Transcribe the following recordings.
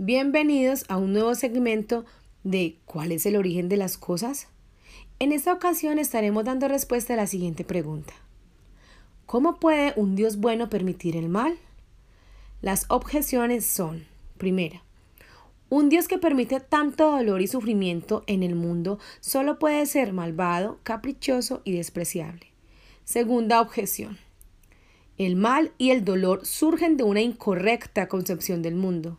Bienvenidos a un nuevo segmento de ¿Cuál es el origen de las cosas? En esta ocasión estaremos dando respuesta a la siguiente pregunta. ¿Cómo puede un Dios bueno permitir el mal? Las objeciones son, primera, un Dios que permite tanto dolor y sufrimiento en el mundo solo puede ser malvado, caprichoso y despreciable. Segunda objeción. El mal y el dolor surgen de una incorrecta concepción del mundo.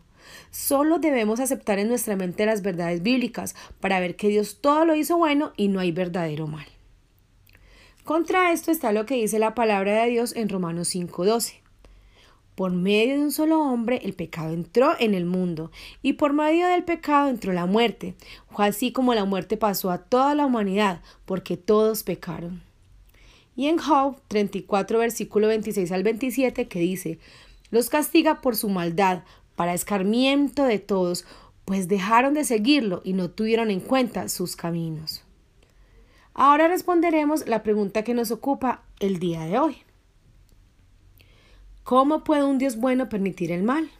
Solo debemos aceptar en nuestra mente las verdades bíblicas para ver que Dios todo lo hizo bueno y no hay verdadero mal. Contra esto está lo que dice la palabra de Dios en Romanos 5:12. Por medio de un solo hombre el pecado entró en el mundo, y por medio del pecado entró la muerte. Fue así como la muerte pasó a toda la humanidad, porque todos pecaron. Y en Job 34, versículo 26 al 27, que dice, los castiga por su maldad, para escarmiento de todos, pues dejaron de seguirlo y no tuvieron en cuenta sus caminos. Ahora responderemos la pregunta que nos ocupa el día de hoy. ¿Cómo puede un Dios bueno permitir el mal?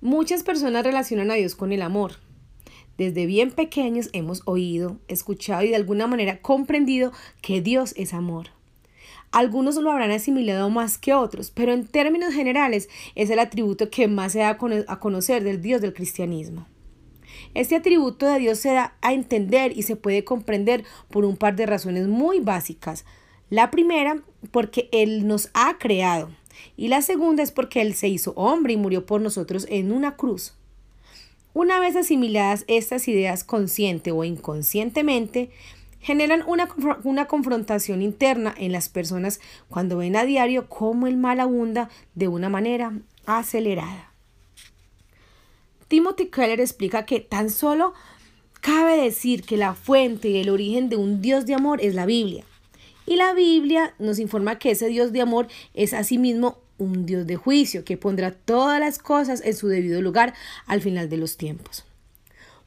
Muchas personas relacionan a Dios con el amor. Desde bien pequeños hemos oído, escuchado y de alguna manera comprendido que Dios es amor. Algunos lo habrán asimilado más que otros, pero en términos generales es el atributo que más se da a conocer del Dios del cristianismo. Este atributo de Dios se da a entender y se puede comprender por un par de razones muy básicas. La primera, porque Él nos ha creado. Y la segunda es porque Él se hizo hombre y murió por nosotros en una cruz. Una vez asimiladas estas ideas consciente o inconscientemente, generan una, una, confrontación interna en las personas cuando ven a diario cómo el mal abunda de una manera acelerada. Timothy Keller explica que tan solo cabe decir que la fuente y el origen de un Dios de amor es la Biblia. Y la Biblia nos informa que ese Dios de amor es asimismo un Dios de juicio que pondrá todas las cosas en su debido lugar al final de los tiempos.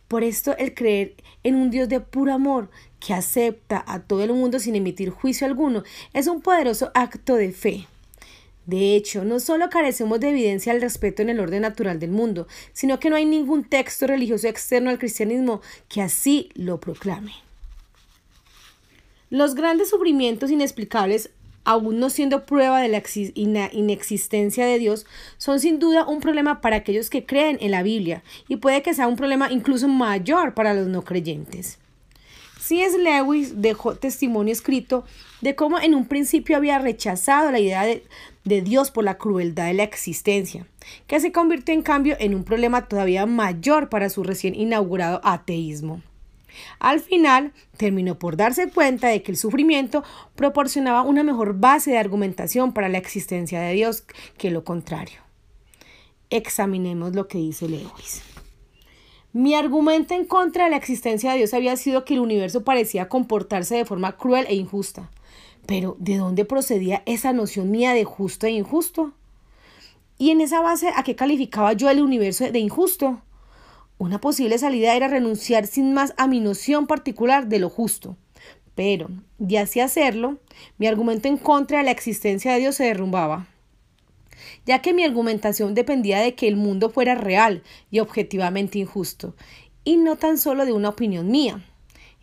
Por esto el creer en un Dios de puro amor que acepta a todo el mundo sin emitir juicio alguno es un poderoso acto de fe. De hecho, no solo carecemos de evidencia al respeto en el orden natural del mundo, sino que no hay ningún texto religioso externo al cristianismo que así lo proclame. Los grandes sufrimientos inexplicables aún no siendo prueba de la inexistencia de Dios, son sin duda un problema para aquellos que creen en la Biblia y puede que sea un problema incluso mayor para los no creyentes. C.S. Lewis dejó testimonio escrito de cómo en un principio había rechazado la idea de, de Dios por la crueldad de la existencia, que se convirtió en cambio en un problema todavía mayor para su recién inaugurado ateísmo. Al final, terminó por darse cuenta de que el sufrimiento proporcionaba una mejor base de argumentación para la existencia de Dios que lo contrario. Examinemos lo que dice Lewis. Mi argumento en contra de la existencia de Dios había sido que el universo parecía comportarse de forma cruel e injusta. Pero, ¿de dónde procedía esa noción mía de justo e injusto? ¿Y en esa base a qué calificaba yo el universo de injusto? Una posible salida era renunciar sin más a mi noción particular de lo justo. Pero, de así hacerlo, mi argumento en contra de la existencia de Dios se derrumbaba, ya que mi argumentación dependía de que el mundo fuera real y objetivamente injusto, y no tan solo de una opinión mía.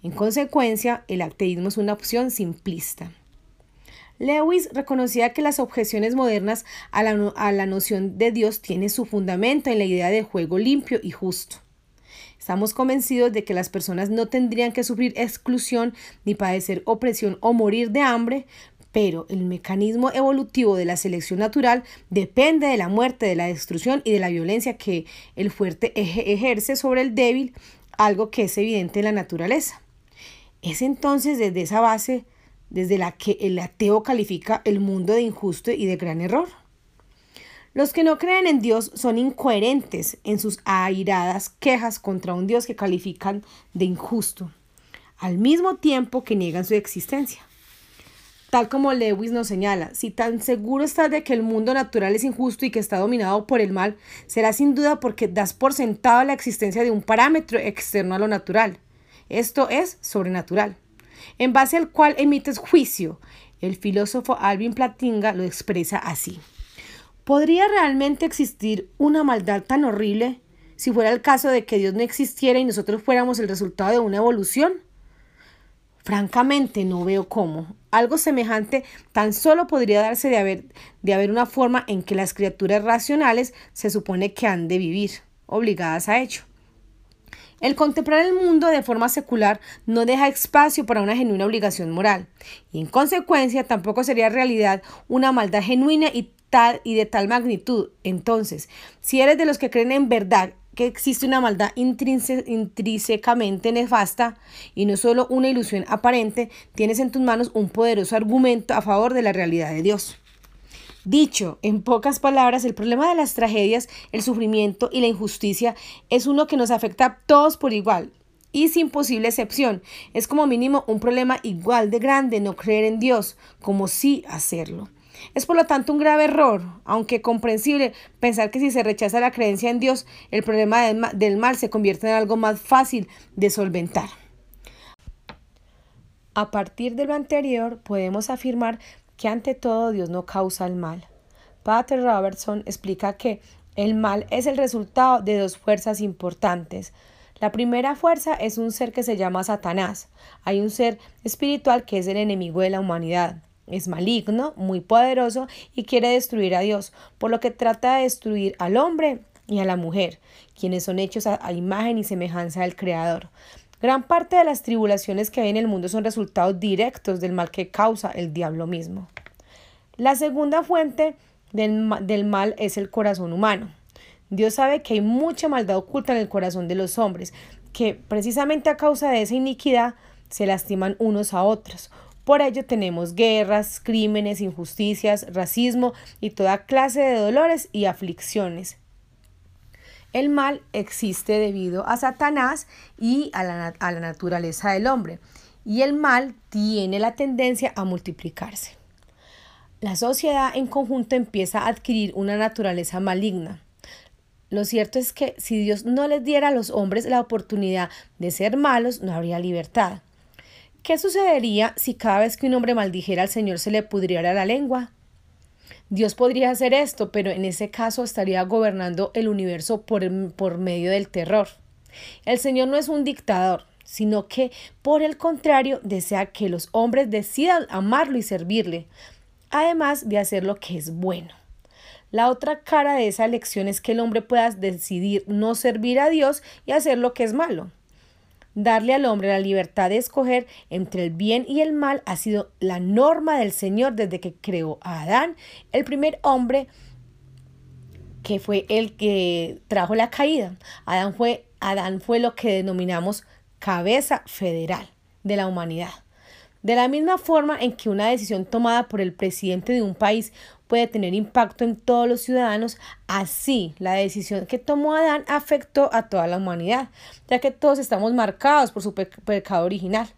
En consecuencia, el ateísmo es una opción simplista. Lewis reconocía que las objeciones modernas a la, a la noción de Dios tienen su fundamento en la idea de juego limpio y justo. Estamos convencidos de que las personas no tendrían que sufrir exclusión ni padecer opresión o morir de hambre, pero el mecanismo evolutivo de la selección natural depende de la muerte, de la destrucción y de la violencia que el fuerte ejerce sobre el débil, algo que es evidente en la naturaleza. Es entonces desde esa base desde la que el ateo califica el mundo de injusto y de gran error. Los que no creen en Dios son incoherentes en sus airadas quejas contra un Dios que califican de injusto, al mismo tiempo que niegan su existencia. Tal como Lewis nos señala, si tan seguro estás de que el mundo natural es injusto y que está dominado por el mal, será sin duda porque das por sentado la existencia de un parámetro externo a lo natural. Esto es sobrenatural, en base al cual emites juicio. El filósofo Alvin Platinga lo expresa así. ¿Podría realmente existir una maldad tan horrible si fuera el caso de que Dios no existiera y nosotros fuéramos el resultado de una evolución? Francamente no veo cómo. Algo semejante tan solo podría darse de haber, de haber una forma en que las criaturas racionales se supone que han de vivir, obligadas a ello. El contemplar el mundo de forma secular no deja espacio para una genuina obligación moral, y en consecuencia tampoco sería realidad una maldad genuina y tal y de tal magnitud. Entonces, si eres de los que creen en verdad que existe una maldad intrínsecamente nefasta y no solo una ilusión aparente, tienes en tus manos un poderoso argumento a favor de la realidad de Dios. Dicho en pocas palabras, el problema de las tragedias, el sufrimiento y la injusticia es uno que nos afecta a todos por igual y sin posible excepción. Es como mínimo un problema igual de grande no creer en Dios como sí hacerlo. Es por lo tanto un grave error, aunque comprensible, pensar que si se rechaza la creencia en Dios, el problema del mal se convierte en algo más fácil de solventar. A partir de lo anterior, podemos afirmar que ante todo Dios no causa el mal. Pater Robertson explica que el mal es el resultado de dos fuerzas importantes. La primera fuerza es un ser que se llama Satanás. Hay un ser espiritual que es el enemigo de la humanidad. Es maligno, muy poderoso y quiere destruir a Dios, por lo que trata de destruir al hombre y a la mujer, quienes son hechos a, imagen y semejanza del Creador. Gran parte de las tribulaciones que hay en el mundo son resultados directos del mal que causa el diablo mismo. La segunda fuente del, mal es el corazón humano. Dios sabe que hay mucha maldad oculta en el corazón de los hombres, que precisamente a causa de esa iniquidad se lastiman unos a otros. Por ello tenemos guerras, crímenes, injusticias, racismo y toda clase de dolores y aflicciones. El mal existe debido a Satanás y a la, a la naturaleza del hombre, y el mal tiene la tendencia a multiplicarse. La sociedad en conjunto empieza a adquirir una naturaleza maligna. Lo cierto es que si Dios no les diera a los hombres la oportunidad de ser malos, no habría libertad. ¿Qué sucedería si cada vez que un hombre maldijera al Señor se le pudriera la lengua? Dios podría hacer esto, pero en ese caso estaría gobernando el universo por, por medio del terror. El Señor no es un dictador, sino que, por el contrario, desea que los hombres decidan amarlo y servirle, además de hacer lo que es bueno. La otra cara de esa elección es que el hombre pueda decidir no servir a Dios y hacer lo que es malo. Darle al hombre la libertad de escoger entre el bien y el mal ha sido la norma del Señor desde que creó a Adán, el primer hombre que fue el que trajo la caída. Adán fue, Adán fue lo que denominamos cabeza federal de la humanidad. De la misma forma en que una decisión tomada por el presidente de un país puede tener impacto en todos los ciudadanos, así la decisión que tomó Adán afectó a toda la humanidad, ya que todos estamos marcados por su pecado original.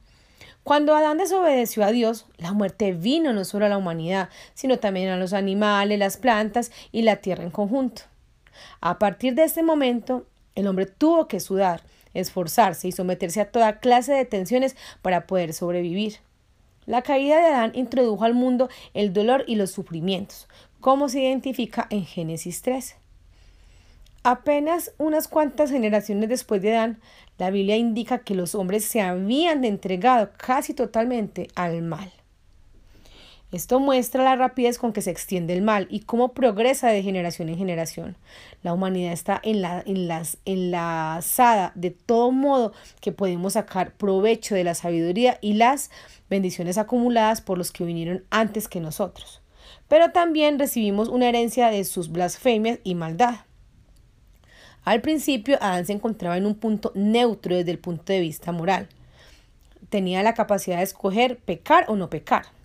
Cuando Adán desobedeció a Dios, la muerte vino no solo a la humanidad, sino también a los animales, las plantas y la tierra en conjunto. A partir de este momento, el hombre tuvo que sudar, esforzarse y someterse a toda clase de tensiones para poder sobrevivir. La caída de Adán introdujo al mundo el dolor y los sufrimientos, como se identifica en Génesis 13. Apenas unas cuantas generaciones después de Adán, la Biblia indica que los hombres se habían entregado casi totalmente al mal. Esto muestra la rapidez con que se extiende el mal y cómo progresa de generación en generación. La humanidad está en la, en las, enlazada de todo modo que podemos sacar provecho de la sabiduría y las bendiciones acumuladas por los que vinieron antes que nosotros. Pero también recibimos una herencia de sus blasfemias y maldad. Al principio, Adán se encontraba en un punto neutro desde el punto de vista moral. Tenía la capacidad de escoger pecar o no pecar.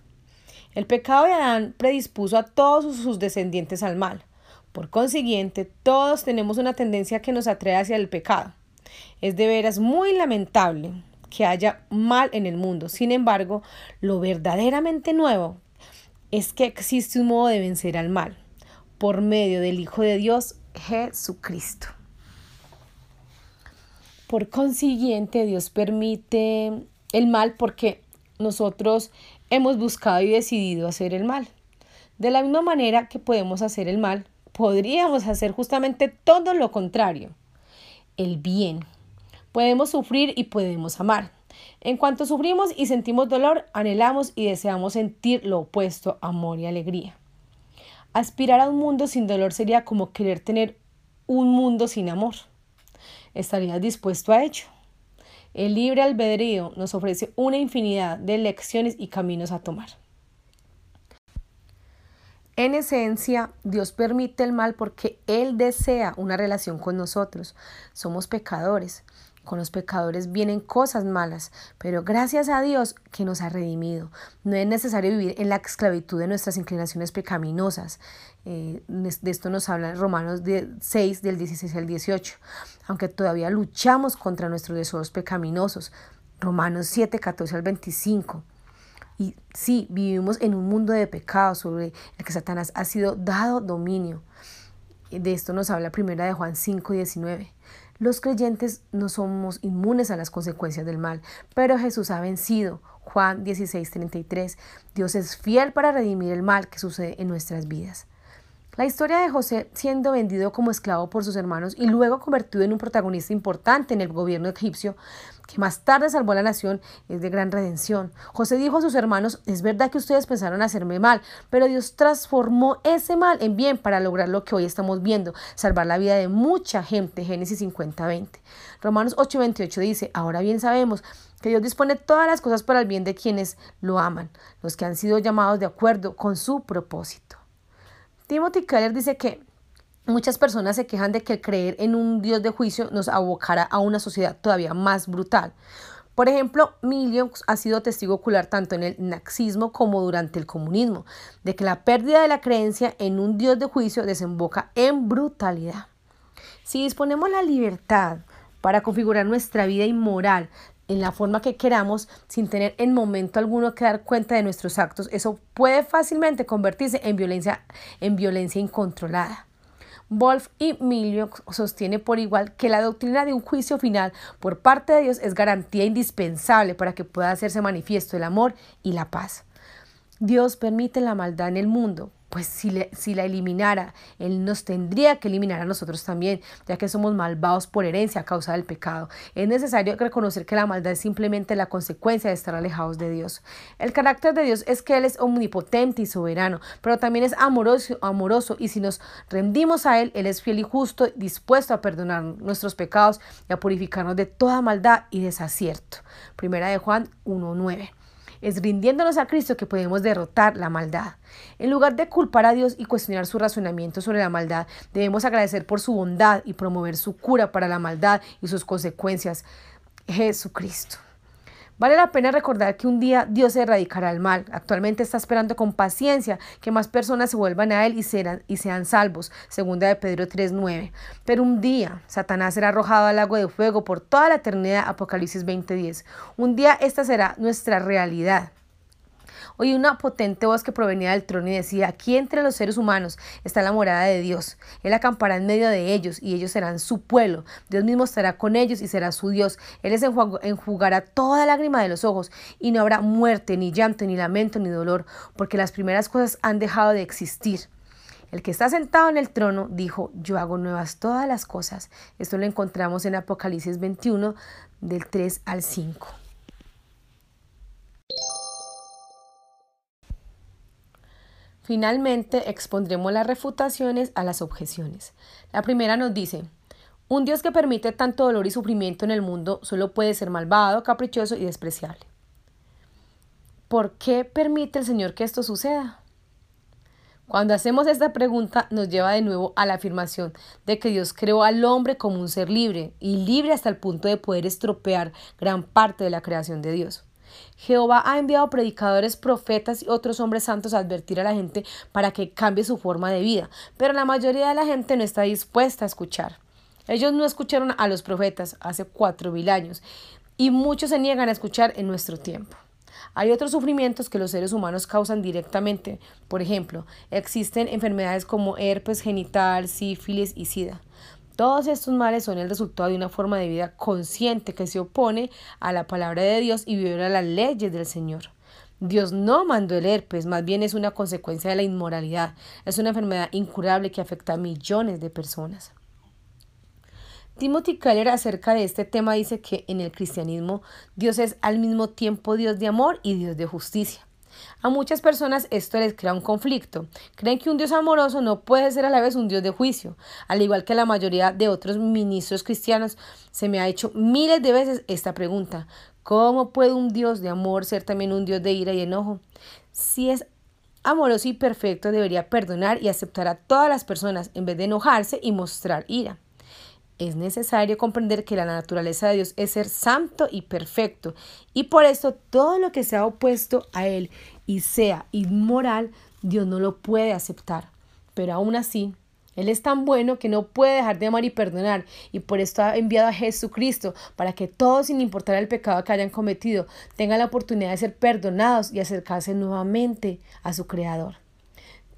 El pecado de Adán predispuso a todos sus descendientes al mal. Por consiguiente, todos tenemos una tendencia que nos atrae hacia el pecado. Es de veras muy lamentable que haya mal en el mundo. Sin embargo, lo verdaderamente nuevo es que existe un modo de vencer al mal por medio del Hijo de Dios, Jesucristo. Por consiguiente, Dios permite el mal porque nosotros hemos buscado y decidido hacer el mal. De la misma manera que podemos hacer el mal, podríamos hacer justamente todo lo contrario, el bien. Podemos sufrir y podemos amar. En cuanto sufrimos y sentimos dolor, anhelamos y deseamos sentir lo opuesto, amor y alegría. Aspirar a un mundo sin dolor sería como querer tener un mundo sin amor. ¿Estarías dispuesto a ello? El libre albedrío nos ofrece una infinidad de lecciones y caminos a tomar. En esencia, Dios permite el mal porque Él desea una relación con nosotros. Somos pecadores. Con los pecadores vienen cosas malas, pero gracias a Dios que nos ha redimido. No es necesario vivir en la esclavitud de nuestras inclinaciones pecaminosas. Eh, de esto nos habla Romanos 6 del 16 al 18. Aunque todavía luchamos contra nuestros deseos pecaminosos. Romanos 7, 14 al 25. Y sí, vivimos en un mundo de pecado sobre el que Satanás ha sido dado dominio. De esto nos habla primera de Juan 5, 19. Los creyentes no somos inmunes a las consecuencias del mal, pero Jesús ha vencido. Juan 16:33. Dios es fiel para redimir el mal que sucede en nuestras vidas. La historia de José siendo vendido como esclavo por sus hermanos y luego convertido en un protagonista importante en el gobierno egipcio, que más tarde salvó a la nación, es de gran redención. José dijo a sus hermanos, es verdad que ustedes pensaron hacerme mal, pero Dios transformó ese mal en bien para lograr lo que hoy estamos viendo, salvar la vida de mucha gente. Génesis 50:20. Romanos 8:28 dice, ahora bien sabemos que Dios dispone todas las cosas para el bien de quienes lo aman, los que han sido llamados de acuerdo con su propósito. Timothy Keller dice que muchas personas se quejan de que creer en un Dios de juicio nos abocará a una sociedad todavía más brutal. Por ejemplo, Million ha sido testigo ocular tanto en el nazismo como durante el comunismo, de que la pérdida de la creencia en un Dios de juicio desemboca en brutalidad. Si disponemos la libertad para configurar nuestra vida inmoral en la forma que queramos sin tener en momento alguno que dar cuenta de nuestros actos, eso puede fácilmente convertirse en violencia, en violencia incontrolada. Wolf y Milio sostiene por igual que la doctrina de un juicio final por parte de Dios es garantía indispensable para que pueda hacerse manifiesto el amor y la paz. Dios permite la maldad en el mundo pues si, si, la eliminara, Él nos tendría que eliminar a nosotros también, ya que somos malvados por herencia a causa del pecado. Es necesario reconocer que la maldad es simplemente la consecuencia de estar alejados de Dios. El carácter de Dios es que Él es omnipotente y soberano, pero también es amoroso, amoroso y si nos rendimos a Él, Él es fiel y justo, dispuesto a perdonar nuestros pecados y a purificarnos de toda maldad y desacierto. Primera de Juan 1.9. Es rindiéndonos a Cristo que podemos derrotar la maldad. En lugar de culpar a Dios y cuestionar su razonamiento sobre la maldad, debemos agradecer por su bondad y promover su cura para la maldad y sus consecuencias. Jesucristo. Vale la pena recordar que un día Dios erradicará el mal. Actualmente está esperando con paciencia que más personas se vuelvan a Él y, y sean salvos, segunda de Pedro 3.9. Pero un día Satanás será arrojado al lago de fuego por toda la eternidad, Apocalipsis 20.10. Un día esta será nuestra realidad. Oí una potente voz que provenía del trono y decía, aquí entre los seres humanos está la morada de Dios. Él acampará en medio de ellos y ellos serán su pueblo. Dios mismo estará con ellos y será su Dios. Él les enjugará toda lágrima de los ojos y no habrá muerte, ni llanto, ni lamento, ni dolor, porque las primeras cosas han dejado de existir. El que está sentado en el trono dijo, yo hago nuevas todas las cosas. Esto lo encontramos en Apocalipsis 21 del 3 al 5. Finalmente, expondremos las refutaciones a las objeciones. La primera nos dice, un Dios que permite tanto dolor y sufrimiento en el mundo solo puede ser malvado, caprichoso y despreciable. ¿Por qué permite el Señor que esto suceda? Cuando hacemos esta pregunta nos lleva de nuevo a la afirmación de que Dios creó al hombre como un ser libre y libre hasta el punto de poder estropear gran parte de la creación de Dios. Jehová ha enviado predicadores, profetas y otros hombres santos a advertir a la gente para que cambie su forma de vida, pero la mayoría de la gente no está dispuesta a escuchar. Ellos no escucharon a los profetas hace cuatro mil años y muchos se niegan a escuchar en nuestro tiempo. Hay otros sufrimientos que los seres humanos causan directamente. Por ejemplo, existen enfermedades como herpes genital, sífilis y sida. Todos estos males son el resultado de una forma de vida consciente que se opone a la palabra de Dios y viola las leyes del Señor. Dios no mandó el herpes, más bien es una consecuencia de la inmoralidad. Es una enfermedad incurable que afecta a millones de personas. Timothy Keller acerca de este tema dice que en el cristianismo Dios es al mismo tiempo Dios de amor y Dios de justicia. A muchas personas esto les crea un conflicto. Creen que un Dios amoroso no puede ser a la vez un Dios de juicio. Al igual que la mayoría de otros ministros cristianos, se me ha hecho miles de veces esta pregunta. ¿Cómo puede un Dios de amor ser también un Dios de ira y enojo? Si es amoroso y perfecto, debería perdonar y aceptar a todas las personas en vez de enojarse y mostrar ira. Es necesario comprender que la naturaleza de Dios es ser santo y perfecto, y por esto todo lo que sea opuesto a Él y sea inmoral, Dios no lo puede aceptar. Pero aún así, Él es tan bueno que no puede dejar de amar y perdonar, y por esto ha enviado a Jesucristo para que todos, sin importar el pecado que hayan cometido, tengan la oportunidad de ser perdonados y acercarse nuevamente a su Creador.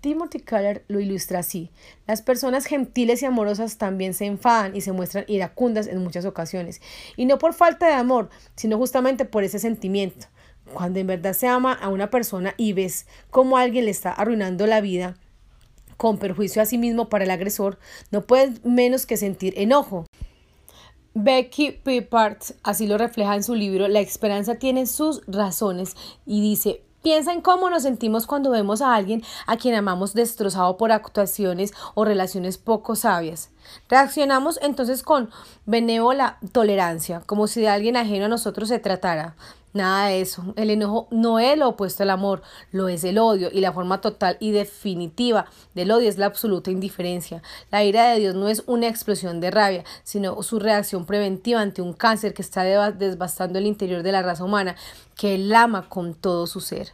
Timothy Keller lo ilustra así. Las personas gentiles y amorosas también se enfadan y se muestran iracundas en muchas ocasiones. Y no por falta de amor, sino justamente por ese sentimiento. Cuando en verdad se ama a una persona y ves cómo alguien le está arruinando la vida con perjuicio a sí mismo para el agresor, no puedes menos que sentir enojo. Becky Pippard así lo refleja en su libro La esperanza tiene sus razones y dice, Piensa en cómo nos sentimos cuando vemos a alguien a quien amamos destrozado por actuaciones o relaciones poco sabias. Reaccionamos entonces con benévola tolerancia, como si de alguien ajeno a nosotros se tratara. Nada de eso. El enojo no es lo opuesto al amor, lo es el odio y la forma total y definitiva del odio es la absoluta indiferencia. La ira de Dios no es una explosión de rabia, sino su reacción preventiva ante un cáncer que está devastando el interior de la raza humana, que él ama con todo su ser.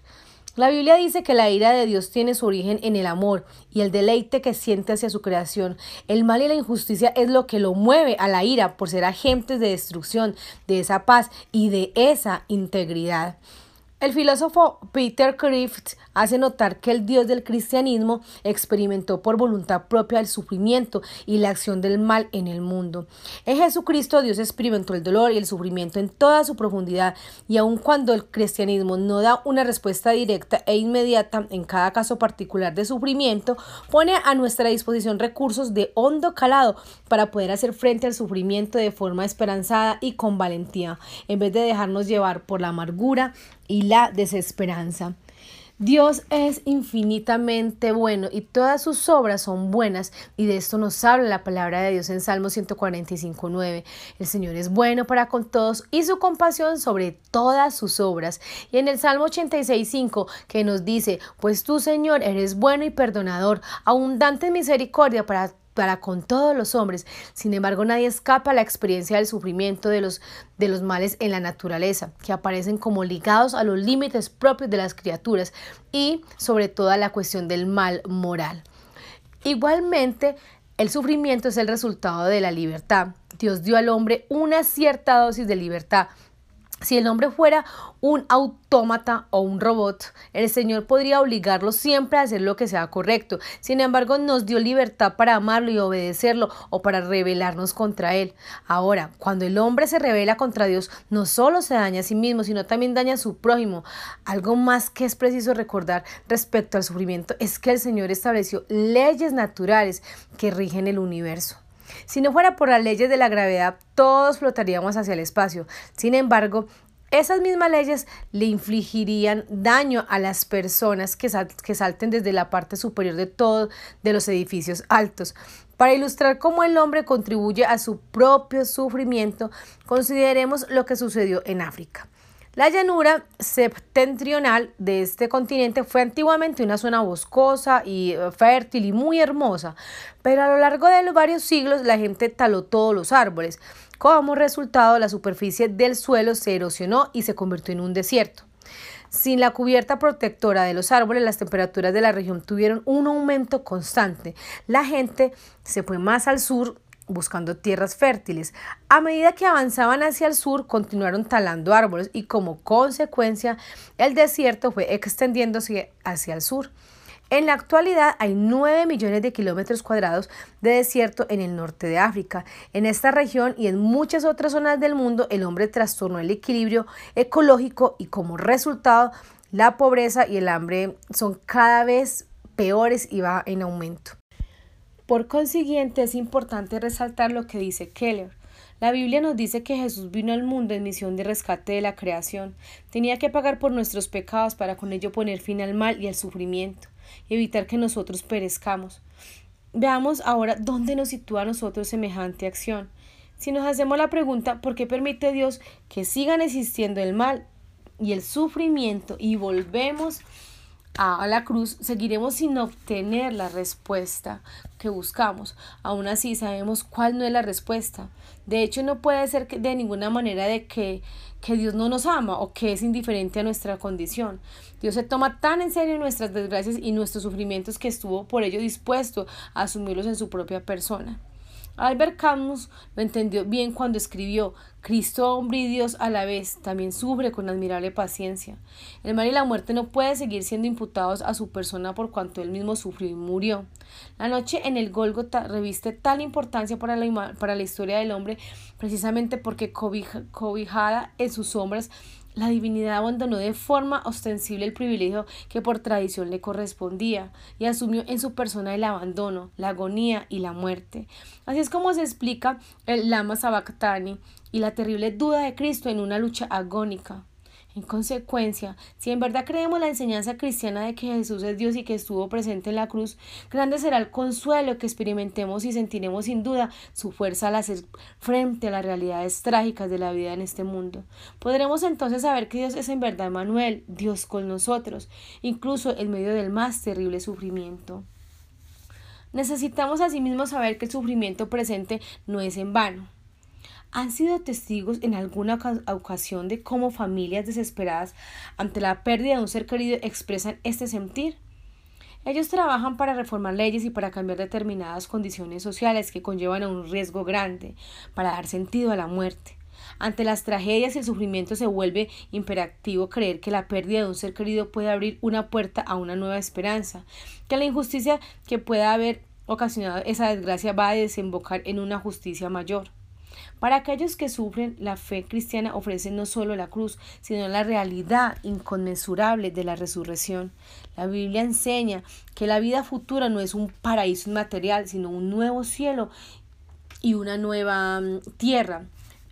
La Biblia dice que la ira de Dios tiene su origen en el amor y el deleite que siente hacia su creación. El mal y la injusticia es lo que lo mueve a la ira por ser agentes de destrucción de esa paz y de esa integridad. El filósofo Peter Crift hace notar que el Dios del cristianismo experimentó por voluntad propia el sufrimiento y la acción del mal en el mundo. En Jesucristo Dios experimentó el dolor y el sufrimiento en toda su profundidad y aun cuando el cristianismo no da una respuesta directa e inmediata en cada caso particular de sufrimiento, pone a nuestra disposición recursos de hondo calado para poder hacer frente al sufrimiento de forma esperanzada y con valentía, en vez de dejarnos llevar por la amargura y la desesperanza. Dios es infinitamente bueno y todas sus obras son buenas y de esto nos habla la palabra de Dios en Salmo 145.9. El Señor es bueno para con todos y su compasión sobre todas sus obras. Y en el Salmo 86.5 que nos dice, pues tú Señor eres bueno y perdonador, abundante en misericordia para para con todos los hombres. Sin embargo, nadie escapa a la experiencia del sufrimiento de los, de los males en la naturaleza, que aparecen como ligados a los límites propios de las criaturas y sobre todo a la cuestión del mal moral. Igualmente, el sufrimiento es el resultado de la libertad. Dios dio al hombre una cierta dosis de libertad, si el hombre fuera un autómata o un robot, el Señor podría obligarlo siempre a hacer lo que sea correcto. Sin embargo, nos dio libertad para amarlo y obedecerlo o para rebelarnos contra Él. Ahora, cuando el hombre se revela contra Dios, no solo se daña a sí mismo, sino también daña a su prójimo. Algo más que es preciso recordar respecto al sufrimiento es que el Señor estableció leyes naturales que rigen el universo. Si no fuera por las leyes de la gravedad, todos flotaríamos hacia el espacio. Sin embargo, esas mismas leyes le infligirían daño a las personas que, que salten desde la parte superior de todos de los edificios altos. Para ilustrar cómo el hombre contribuye a su propio sufrimiento, consideremos lo que sucedió en África. La llanura septentrional de este continente fue antiguamente una zona boscosa y eh, fértil y muy hermosa, pero a lo largo de varios siglos la gente taló todos los árboles. Como resultado, la superficie del suelo se erosionó y se convirtió en un desierto. Sin la cubierta protectora de los árboles, las temperaturas de la región tuvieron un aumento constante. La gente se fue más al sur buscando tierras fértiles. A medida que avanzaban hacia el sur, continuaron talando árboles y como consecuencia el desierto fue extendiéndose hacia el sur. En la actualidad hay 9 millones de kilómetros cuadrados de desierto en el norte de África. En esta región y en muchas otras zonas del mundo, el hombre trastornó el equilibrio ecológico y como resultado la pobreza y el hambre son cada vez peores y va en aumento. Por consiguiente, es importante resaltar lo que dice Keller. La Biblia nos dice que Jesús vino al mundo en misión de rescate de la creación. Tenía que pagar por nuestros pecados para con ello poner fin al mal y al sufrimiento y evitar que nosotros perezcamos. Veamos ahora dónde nos sitúa a nosotros semejante acción. Si nos hacemos la pregunta ¿por qué permite Dios que sigan existiendo el mal y el sufrimiento y volvemos a la cruz, seguiremos sin obtener la respuesta que buscamos. Aún así, sabemos cuál no es la respuesta. De hecho, no puede ser de ninguna manera de que, que Dios no nos ama o que es indiferente a nuestra condición. Dios se toma tan en serio nuestras desgracias y nuestros sufrimientos que estuvo por ello dispuesto a asumirlos en su propia persona. Albert Camus lo entendió bien cuando escribió Cristo, hombre y Dios a la vez, también sufre con admirable paciencia. El mal y la muerte no pueden seguir siendo imputados a su persona por cuanto él mismo sufrió y murió. La noche en el Gólgota reviste tal importancia para la, para la historia del hombre precisamente porque cobijada en sus sombras la divinidad abandonó de forma ostensible el privilegio que por tradición le correspondía y asumió en su persona el abandono, la agonía y la muerte. Así es como se explica el Lama Sabactani y la terrible duda de Cristo en una lucha agónica. En consecuencia, si en verdad creemos la enseñanza cristiana de que Jesús es Dios y que estuvo presente en la cruz, grande será el consuelo que experimentemos y sentiremos sin duda su fuerza al hacer frente a las realidades trágicas de la vida en este mundo. Podremos entonces saber que Dios es en verdad Manuel, Dios con nosotros, incluso en medio del más terrible sufrimiento. Necesitamos asimismo saber que el sufrimiento presente no es en vano han sido testigos en alguna ocasión de cómo familias desesperadas ante la pérdida de un ser querido expresan este sentir. Ellos trabajan para reformar leyes y para cambiar determinadas condiciones sociales que conllevan a un riesgo grande, para dar sentido a la muerte. Ante las tragedias y el sufrimiento se vuelve imperativo creer que la pérdida de un ser querido puede abrir una puerta a una nueva esperanza, que la injusticia que pueda haber ocasionado esa desgracia va a desembocar en una justicia mayor. Para aquellos que sufren, la fe cristiana ofrece no solo la cruz, sino la realidad inconmensurable de la resurrección. La Biblia enseña que la vida futura no es un paraíso inmaterial, sino un nuevo cielo y una nueva mm, tierra.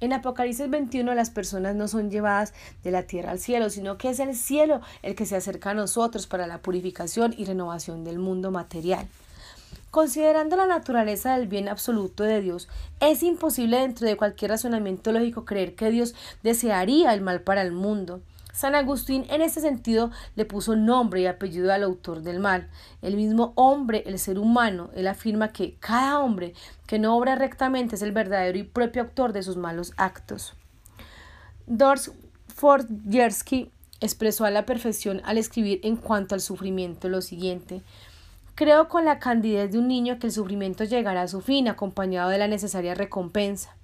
En Apocalipsis 21 las personas no son llevadas de la tierra al cielo, sino que es el cielo el que se acerca a nosotros para la purificación y renovación del mundo material. Considerando la naturaleza del bien absoluto de Dios, es imposible dentro de cualquier razonamiento lógico creer que Dios desearía el mal para el mundo. San Agustín en este sentido le puso nombre y apellido al autor del mal. El mismo hombre, el ser humano, él afirma que cada hombre que no obra rectamente es el verdadero y propio autor de sus malos actos. Dors Fordjersky expresó a la perfección al escribir en cuanto al sufrimiento lo siguiente Creo con la candidez de un niño que el sufrimiento llegará a su fin acompañado de la necesaria recompensa.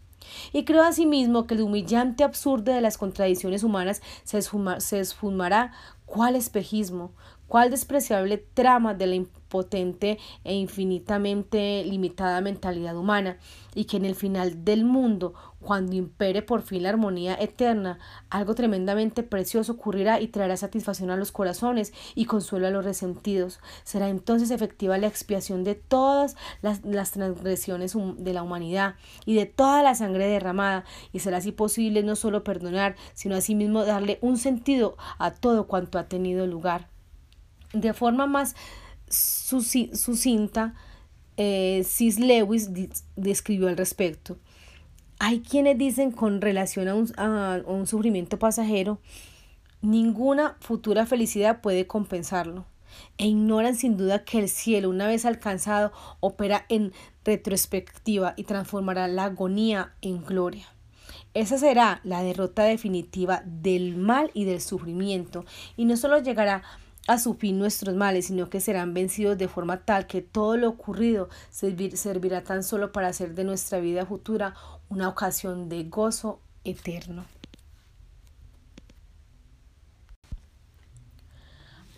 Y creo asimismo que el humillante absurdo de las contradicciones humanas se, esfumará cuál espejismo, cuál despreciable trama de la impotente e infinitamente limitada mentalidad humana, y que en el final del mundo, cuando impere por fin la armonía eterna, algo tremendamente precioso ocurrirá y traerá satisfacción a los corazones y consuelo a los resentidos. Será entonces efectiva la expiación de todas las, las transgresiones de la humanidad y de toda la sangre derramada, y será así posible no solo perdonar, sino asimismo darle un sentido a todo cuanto ha tenido lugar. De forma más sucinta, eh, Cis Lewis describió al respecto. Hay quienes dicen con relación a un, a un sufrimiento pasajero, ninguna futura felicidad puede compensarlo e ignoran sin duda que el cielo, una vez alcanzado, opera en retrospectiva y transformará la agonía en gloria. Esa será la derrota definitiva del mal y del sufrimiento, y no solo llegará a su fin nuestros males, sino que serán vencidos de forma tal que todo lo ocurrido servirá tan solo para hacer de nuestra vida futura una ocasión de gozo eterno.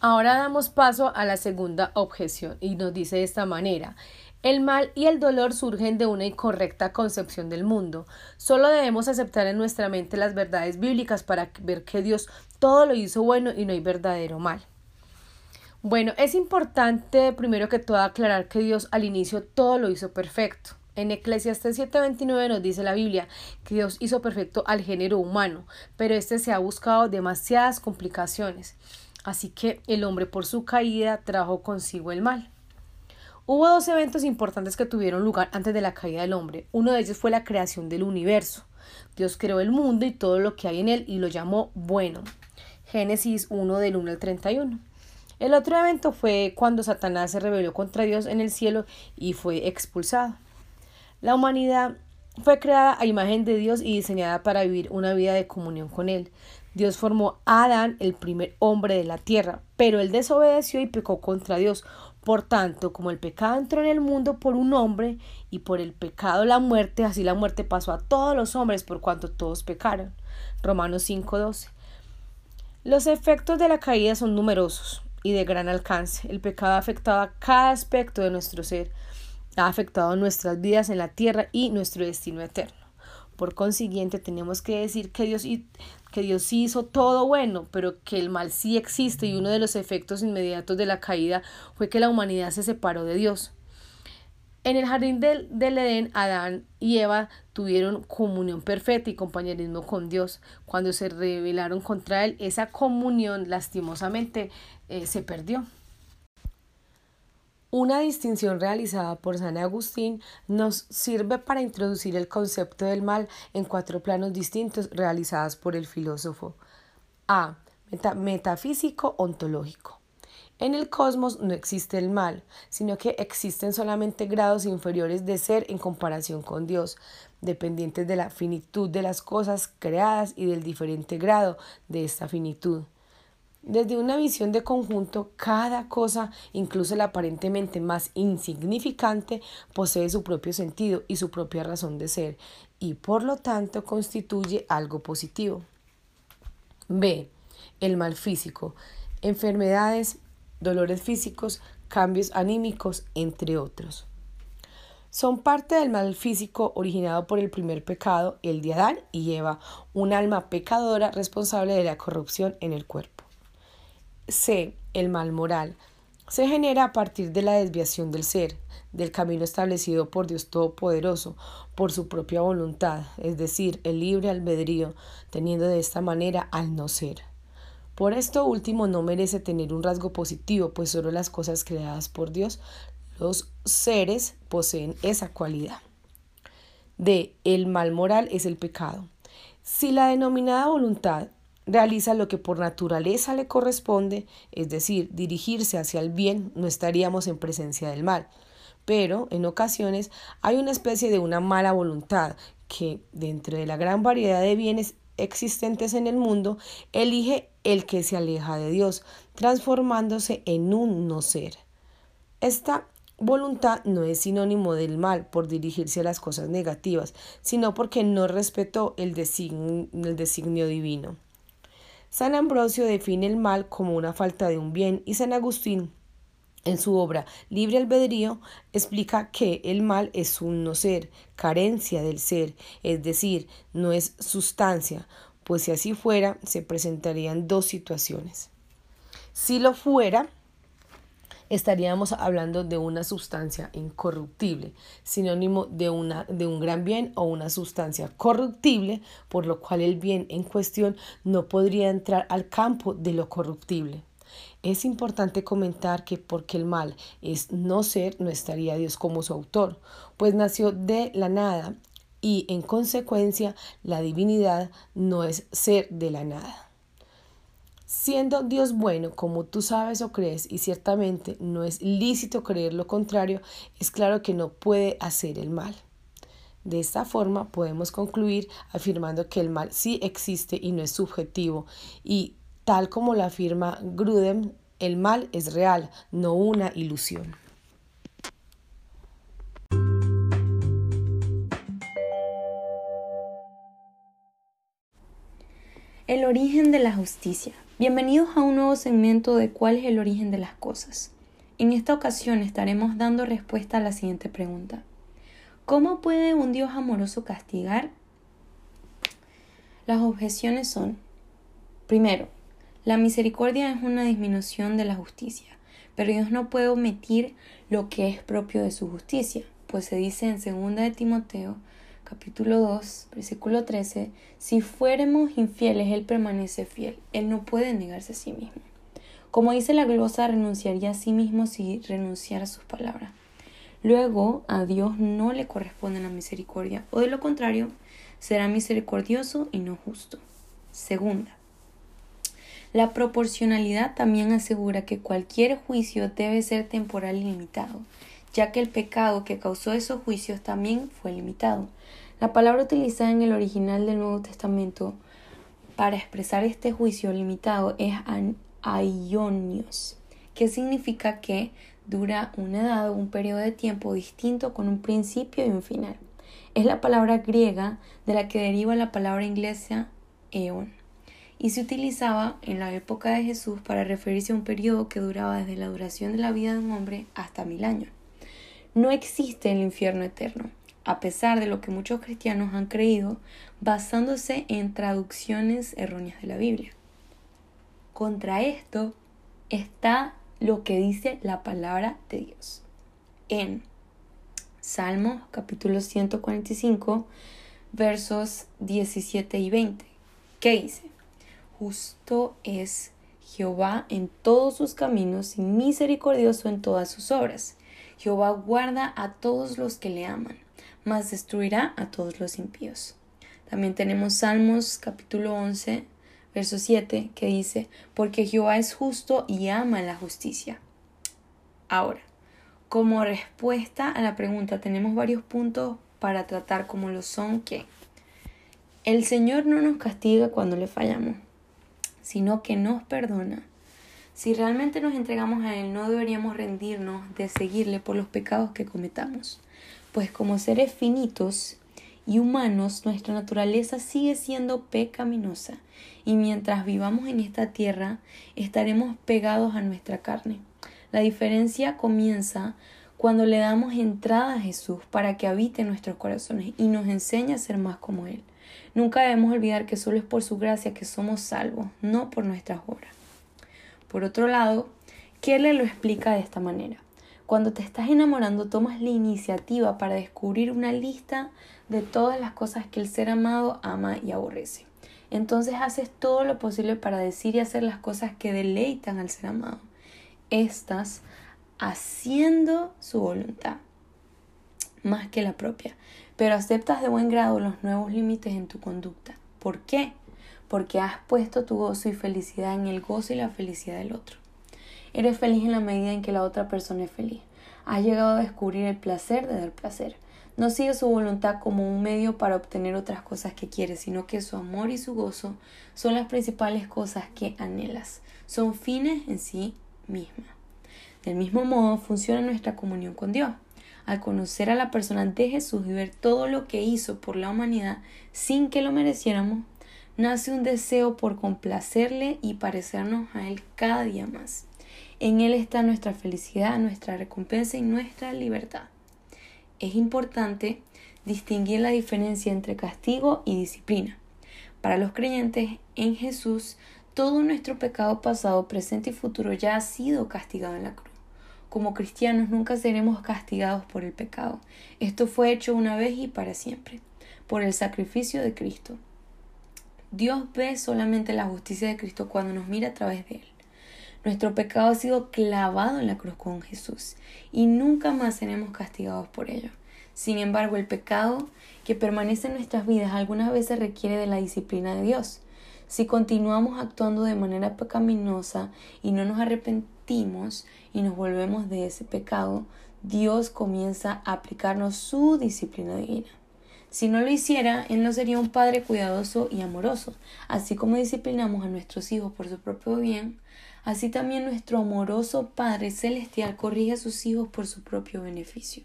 Ahora damos paso a la segunda objeción y nos dice de esta manera, El mal y el dolor surgen de una incorrecta concepción del mundo. Solo debemos aceptar en nuestra mente las verdades bíblicas para ver que Dios todo lo hizo bueno y no hay verdadero mal. Bueno, es importante primero que todo aclarar que Dios al inicio todo lo hizo perfecto. En Eclesiastes 7:29 nos dice la Biblia que Dios hizo perfecto al género humano, pero este se ha buscado demasiadas complicaciones. Así que el hombre por su caída trajo consigo el mal. Hubo dos eventos importantes que tuvieron lugar antes de la caída del hombre. Uno de ellos fue la creación del universo. Dios creó el mundo y todo lo que hay en él y lo llamó bueno. Génesis 1 del 1 al 31. El otro evento fue cuando Satanás se rebeló contra Dios en el cielo y fue expulsado. La humanidad fue creada a imagen de Dios y diseñada para vivir una vida de comunión con Él. Dios formó a Adán, el primer hombre de la tierra, pero él desobedeció y pecó contra Dios. Por tanto, como el pecado entró en el mundo por un hombre y por el pecado la muerte, así la muerte pasó a todos los hombres por cuanto todos pecaron. Romanos 5:12. Los efectos de la caída son numerosos y de gran alcance. El pecado ha afectado a cada aspecto de nuestro ser, ha afectado nuestras vidas en la tierra y nuestro destino eterno. Por consiguiente, tenemos que decir que Dios, que Dios hizo todo bueno, pero que el mal sí existe y uno de los efectos inmediatos de la caída fue que la humanidad se separó de Dios. En el jardín del, Edén, Adán y Eva tuvieron comunión perfecta y compañerismo con Dios. Cuando se rebelaron contra Él, esa comunión lastimosamente eh, se perdió. Una distinción realizada por San Agustín nos sirve para introducir el concepto del mal en cuatro planos distintos realizadas por el filósofo. A. metafísico ontológico. En el cosmos no existe el mal, sino que existen solamente grados inferiores de ser en comparación con Dios, dependientes de la finitud de las cosas creadas y del diferente grado de esta finitud. Desde una visión de conjunto, cada cosa, incluso la aparentemente más insignificante, posee su propio sentido y su propia razón de ser, y por lo tanto constituye algo positivo. B. El mal físico. Enfermedades, dolores físicos, cambios anímicos, entre otros. Son parte del mal físico originado por el primer pecado, el de Adán y Eva, un alma pecadora responsable de la corrupción en el cuerpo. C. El mal moral. Se genera a partir de la desviación del ser, del camino establecido por Dios Todopoderoso, por su propia voluntad, es decir, el libre albedrío, teniendo de esta manera al no ser. Por esto último no merece tener un rasgo positivo, pues solo las cosas creadas por Dios, los seres, poseen esa cualidad. D. El mal moral es el pecado. Si la denominada voluntad realiza lo que por naturaleza le corresponde, es decir, dirigirse hacia el bien, no estaríamos en presencia del mal. Pero en ocasiones hay una especie de una mala voluntad que, dentro de la gran variedad de bienes existentes en el mundo, elige el que se aleja de Dios, transformándose en un no ser. Esta voluntad no es sinónimo del mal por dirigirse a las cosas negativas, sino porque no respetó el el designio divino. San Ambrosio define el mal como una falta de un bien y San Agustín en su obra Libre Albedrío explica que el mal es un no ser, carencia del ser, es decir, no es sustancia, pues si así fuera se presentarían dos situaciones. Si lo fuera, estaríamos hablando de una sustancia incorruptible, sinónimo de, una, de un gran bien o una sustancia corruptible, por lo cual el bien en cuestión no podría entrar al campo de lo corruptible. Es importante comentar que porque el mal es no ser, no estaría Dios como su autor, pues nació de la nada y en consecuencia la divinidad no es ser de la nada. Siendo Dios bueno, como tú sabes o crees, y ciertamente no es lícito creer lo contrario, es claro que no puede hacer el mal. De esta forma podemos concluir afirmando que el mal sí existe y no es subjetivo, y tal como lo afirma Grudem, el mal es real, no una ilusión. El origen de la justicia. Bienvenidos a un nuevo segmento de cuál es el origen de las cosas. En esta ocasión estaremos dando respuesta a la siguiente pregunta. ¿Cómo puede un Dios amoroso castigar? Las objeciones son, primero, la misericordia es una disminución de la justicia, pero Dios no puede omitir lo que es propio de su justicia, pues se dice en 2 de Timoteo capítulo 2, versículo 13, si fuéramos infieles, Él permanece fiel, Él no puede negarse a sí mismo. Como dice la glosa, renunciaría a sí mismo si renunciara a sus palabras. Luego, a Dios no le corresponde la misericordia, o de lo contrario, será misericordioso y no justo. Segunda, la proporcionalidad también asegura que cualquier juicio debe ser temporal y limitado, ya que el pecado que causó esos juicios también fue limitado. La palabra utilizada en el original del Nuevo Testamento para expresar este juicio limitado es aionios, que significa que dura una edad o un periodo de tiempo distinto con un principio y un final. Es la palabra griega de la que deriva la palabra inglesa eon y se utilizaba en la época de Jesús para referirse a un periodo que duraba desde la duración de la vida de un hombre hasta mil años. No existe el infierno eterno, a pesar de lo que muchos cristianos han creído basándose en traducciones erróneas de la Biblia. Contra esto está lo que dice la palabra de Dios. En Salmos capítulo 145 versos 17 y 20. ¿Qué dice? Justo es Jehová en todos sus caminos y misericordioso en todas sus obras. Jehová guarda a todos los que le aman mas destruirá a todos los impíos. También tenemos Salmos capítulo 11, verso 7, que dice, porque Jehová es justo y ama la justicia. Ahora, como respuesta a la pregunta, tenemos varios puntos para tratar como lo son que el Señor no nos castiga cuando le fallamos, sino que nos perdona. Si realmente nos entregamos a Él, no deberíamos rendirnos de seguirle por los pecados que cometamos pues como seres finitos y humanos nuestra naturaleza sigue siendo pecaminosa y mientras vivamos en esta tierra estaremos pegados a nuestra carne. La diferencia comienza cuando le damos entrada a Jesús para que habite en nuestros corazones y nos enseñe a ser más como Él. Nunca debemos olvidar que solo es por su gracia que somos salvos, no por nuestras obras. Por otro lado, le lo explica de esta manera. Cuando te estás enamorando, tomas la iniciativa para descubrir una lista de todas las cosas que el ser amado ama y aborrece. Entonces haces todo lo posible para decir y hacer las cosas que deleitan al ser amado. Estás haciendo su voluntad más que la propia, pero aceptas de buen grado los nuevos límites en tu conducta. ¿Por qué? Porque has puesto tu gozo y felicidad en el gozo y la felicidad del otro. Eres feliz en la medida en que la otra persona es feliz. Has llegado a descubrir el placer de dar placer. No sigue su voluntad como un medio para obtener otras cosas que quieres, sino que su amor y su gozo son las principales cosas que anhelas. Son fines en sí mismas. Del mismo modo funciona nuestra comunión con Dios. Al conocer a la persona de Jesús y ver todo lo que hizo por la humanidad sin que lo mereciéramos, nace un deseo por complacerle y parecernos a Él cada día más. En Él está nuestra felicidad, nuestra recompensa y nuestra libertad. Es importante distinguir la diferencia entre castigo y disciplina. Para los creyentes en Jesús, todo nuestro pecado pasado, presente y futuro ya ha sido castigado en la cruz. Como cristianos nunca seremos castigados por el pecado. Esto fue hecho una vez y para siempre, por el sacrificio de Cristo. Dios ve solamente la justicia de Cristo cuando nos mira a través de Él. Nuestro pecado ha sido clavado en la cruz con Jesús y nunca más seremos castigados por ello. Sin embargo, el pecado que permanece en nuestras vidas algunas veces requiere de la disciplina de Dios. Si continuamos actuando de manera pecaminosa y no nos arrepentimos y nos volvemos de ese pecado, Dios comienza a aplicarnos su disciplina divina. Si no lo hiciera, Él no sería un padre cuidadoso y amoroso. Así como disciplinamos a nuestros hijos por su propio bien, Así también nuestro amoroso Padre Celestial corrige a sus hijos por su propio beneficio.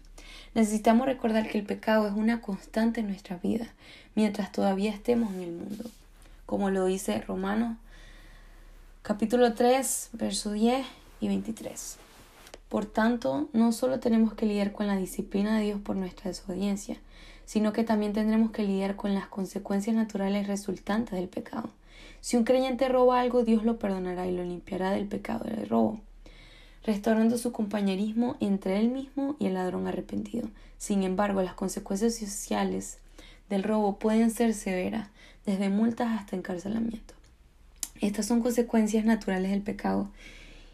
Necesitamos recordar que el pecado es una constante en nuestra vida, mientras todavía estemos en el mundo, como lo dice Romanos capítulo 3, verso 10 y 23. Por tanto, no solo tenemos que lidiar con la disciplina de Dios por nuestra desobediencia, sino que también tendremos que lidiar con las consecuencias naturales resultantes del pecado. Si un creyente roba algo, Dios lo perdonará y lo limpiará del pecado del robo, restaurando su compañerismo entre él mismo y el ladrón arrepentido. Sin embargo, las consecuencias sociales del robo pueden ser severas, desde multas hasta encarcelamiento. Estas son consecuencias naturales del pecado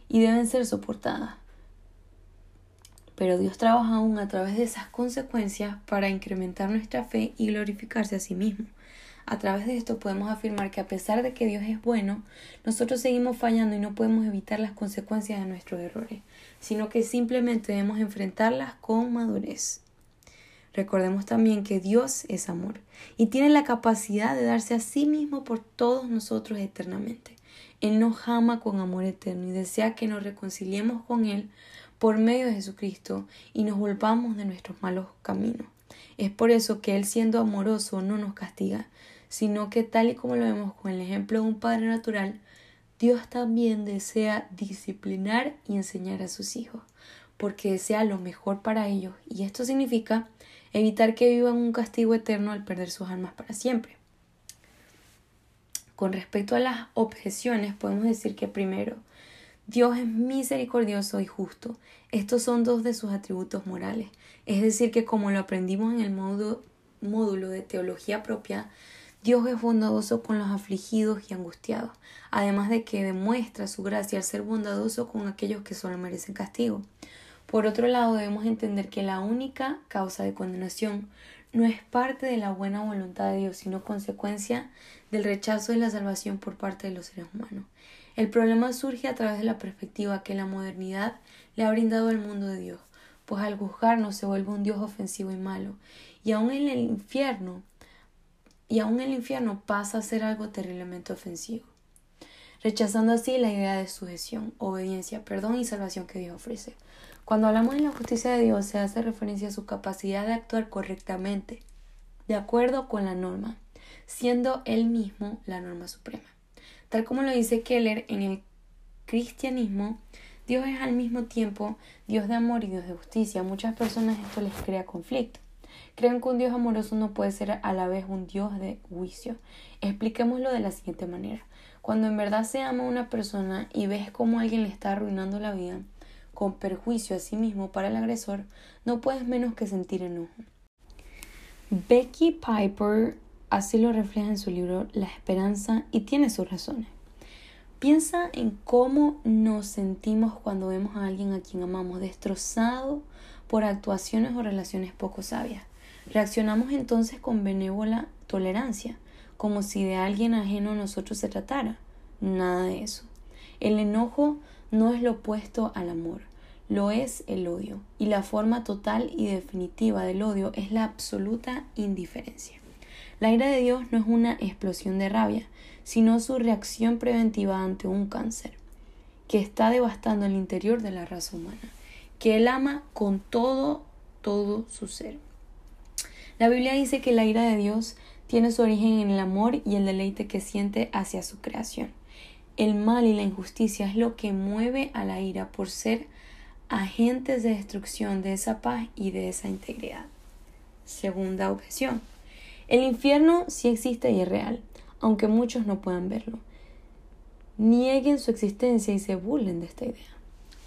y deben ser soportadas. Pero Dios trabaja aún a través de esas consecuencias para incrementar nuestra fe y glorificarse a sí mismo. A través de esto podemos afirmar que a pesar de que Dios es bueno, nosotros seguimos fallando y no podemos evitar las consecuencias de nuestros errores, sino que simplemente debemos enfrentarlas con madurez. Recordemos también que Dios es amor y tiene la capacidad de darse a sí mismo por todos nosotros eternamente. Él nos ama con amor eterno y desea que nos reconciliemos con Él por medio de Jesucristo y nos volvamos de nuestros malos caminos. Es por eso que Él siendo amoroso no nos castiga, sino que tal y como lo vemos con el ejemplo de un padre natural, Dios también desea disciplinar y enseñar a sus hijos, porque desea lo mejor para ellos, y esto significa evitar que vivan un castigo eterno al perder sus almas para siempre. Con respecto a las objeciones, podemos decir que primero, Dios es misericordioso y justo. Estos son dos de sus atributos morales. Es decir, que como lo aprendimos en el módulo, de teología propia, Dios es bondadoso con los afligidos y angustiados, además de que demuestra su gracia al ser bondadoso con aquellos que solo merecen castigo. Por otro lado, debemos entender que la única causa de condenación no es parte de la buena voluntad de Dios, sino consecuencia del rechazo de la salvación por parte de los seres humanos. El problema surge a través de la perspectiva que la modernidad le ha brindado al mundo de Dios, pues al juzgarnos se vuelve un Dios ofensivo y malo, y aún en el infierno, y aún el infierno pasa a ser algo terriblemente ofensivo, rechazando así la idea de sujeción, obediencia, perdón y salvación que Dios ofrece. Cuando hablamos de la justicia de Dios se hace referencia a su capacidad de actuar correctamente, de acuerdo con la norma, siendo él mismo la norma suprema. Tal como lo dice Keller en el cristianismo, Dios es al mismo tiempo Dios de amor y Dios de justicia. muchas personas esto les crea conflicto. Creen que un Dios amoroso no puede ser a la vez un Dios de juicio. Expliquémoslo de la siguiente manera. Cuando en verdad se ama a una persona y ves cómo alguien le está arruinando la vida, con perjuicio a sí mismo para el agresor, no puedes menos que sentir enojo. Becky Piper Así lo refleja en su libro La esperanza y tiene sus razones. Piensa en cómo nos sentimos cuando vemos a alguien a quien amamos destrozado por actuaciones o relaciones poco sabias. Reaccionamos entonces con benévola tolerancia, como si de alguien ajeno a nosotros se tratara. Nada de eso. El enojo no es lo opuesto al amor, lo es el odio, y la forma total y definitiva del odio es la absoluta indiferencia. La ira de Dios no es una explosión de rabia, sino su reacción preventiva ante un cáncer que está devastando el interior de la raza humana, que Él ama con todo, todo su ser. La Biblia dice que la ira de Dios tiene su origen en el amor y el deleite que siente hacia su creación. El mal y la injusticia es lo que mueve a la ira por ser agentes de destrucción de esa paz y de esa integridad. Segunda objeción. El infierno sí existe y es real, aunque muchos no puedan verlo. Nieguen su existencia y se burlen de esta idea.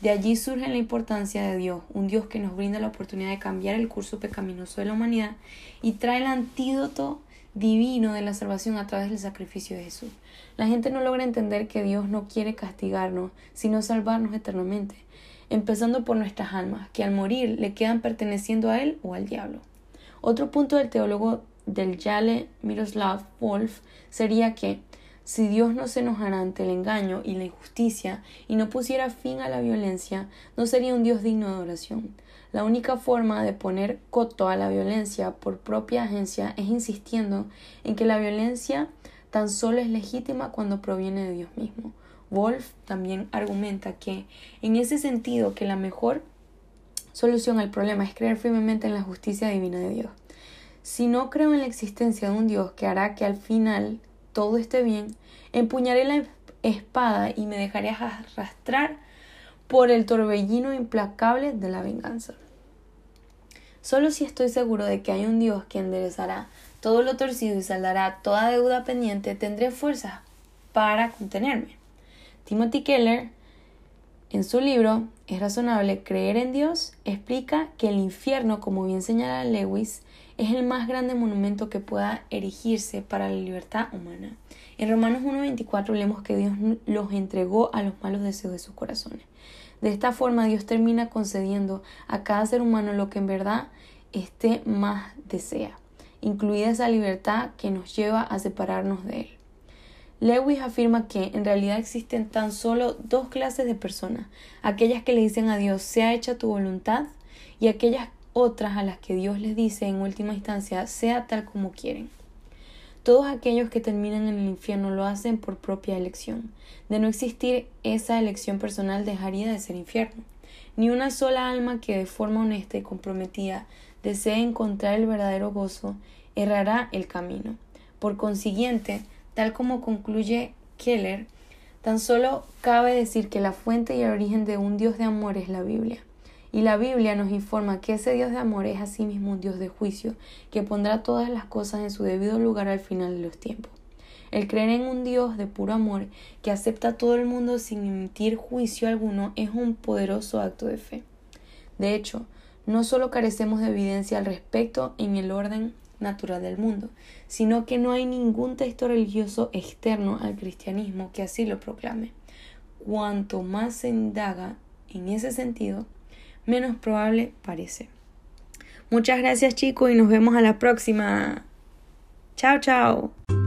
De allí surge la importancia de Dios, un Dios que nos brinda la oportunidad de cambiar el curso pecaminoso de la humanidad y trae el antídoto divino de la salvación a través del sacrificio de Jesús. La gente no logra entender que Dios no quiere castigarnos, sino salvarnos eternamente, empezando por nuestras almas, que al morir le quedan perteneciendo a Él o al diablo. Otro punto del teólogo del Yale Miroslav Wolf sería que si Dios no se enojara ante el engaño y la injusticia y no pusiera fin a la violencia, no sería un Dios digno de oración. La única forma de poner coto a la violencia por propia agencia es insistiendo en que la violencia tan solo es legítima cuando proviene de Dios mismo. Wolf también argumenta que, en ese sentido, que la mejor solución al problema es creer firmemente en la justicia divina de Dios. Si no creo en la existencia de un Dios que hará que al final todo esté bien, empuñaré la espada y me dejaré arrastrar por el torbellino implacable de la venganza. Solo si estoy seguro de que hay un Dios que enderezará todo lo torcido y saldará toda deuda pendiente, tendré fuerza para contenerme. Timothy Keller, en su libro Es razonable creer en Dios, explica que el infierno, como bien señala Lewis, es el más grande monumento que pueda erigirse para la libertad humana. En Romanos 1.24 leemos que Dios los entregó a los malos deseos de sus corazones. De esta forma Dios termina concediendo a cada ser humano lo que en verdad éste más desea, incluida esa libertad que nos lleva a separarnos de Él. Lewis afirma que en realidad existen tan solo dos clases de personas, aquellas que le dicen a Dios, sea hecha tu voluntad, y aquellas otras a las que Dios les dice en última instancia, sea tal como quieren. Todos aquellos que terminan en el infierno lo hacen por propia elección. De no existir esa elección personal dejaría de ser infierno. Ni una sola alma que de forma honesta y comprometida desee encontrar el verdadero gozo errará el camino. Por consiguiente, tal como concluye Keller, tan solo cabe decir que la fuente y el origen de un Dios de amor es la Biblia. Y la Biblia nos informa que ese Dios de amor es asimismo un Dios de juicio, que pondrá todas las cosas en su debido lugar al final de los tiempos. El creer en un Dios de puro amor que acepta a todo el mundo sin emitir juicio alguno es un poderoso acto de fe. De hecho, no solo carecemos de evidencia al respecto en el orden natural del mundo, sino que no hay ningún texto religioso externo al cristianismo que así lo proclame. Cuanto más se indaga en ese sentido, menos probable parece. Muchas gracias chicos y nos vemos a la próxima. Chao, chao.